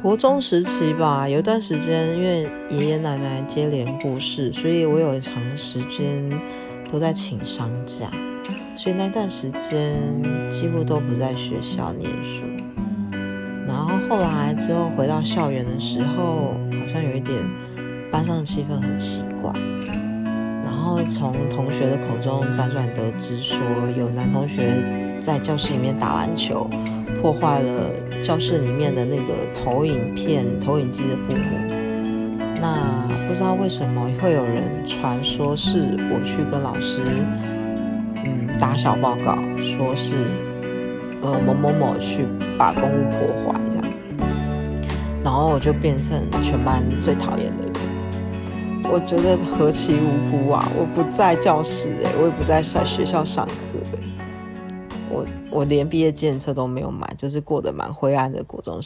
国中时期吧，有一段时间，因为爷爷奶奶接连过世，所以我有一长时间都在请丧假，所以那段时间几乎都不在学校念书。然后后来之后回到校园的时候，好像有一点班上的气氛很奇怪。然后从同学的口中辗转得知说，有男同学在教室里面打篮球。破坏了教室里面的那个投影片、投影机的布幕。那不知道为什么会有人传说是我去跟老师，嗯，打小报告，说是呃某某某去把公物破坏这样，然后我就变成全班最讨厌的人。我觉得何其无辜啊！我不在教室哎，我也不在在学校上课。我我连毕业纪念册都没有买，就是过得蛮灰暗的国中。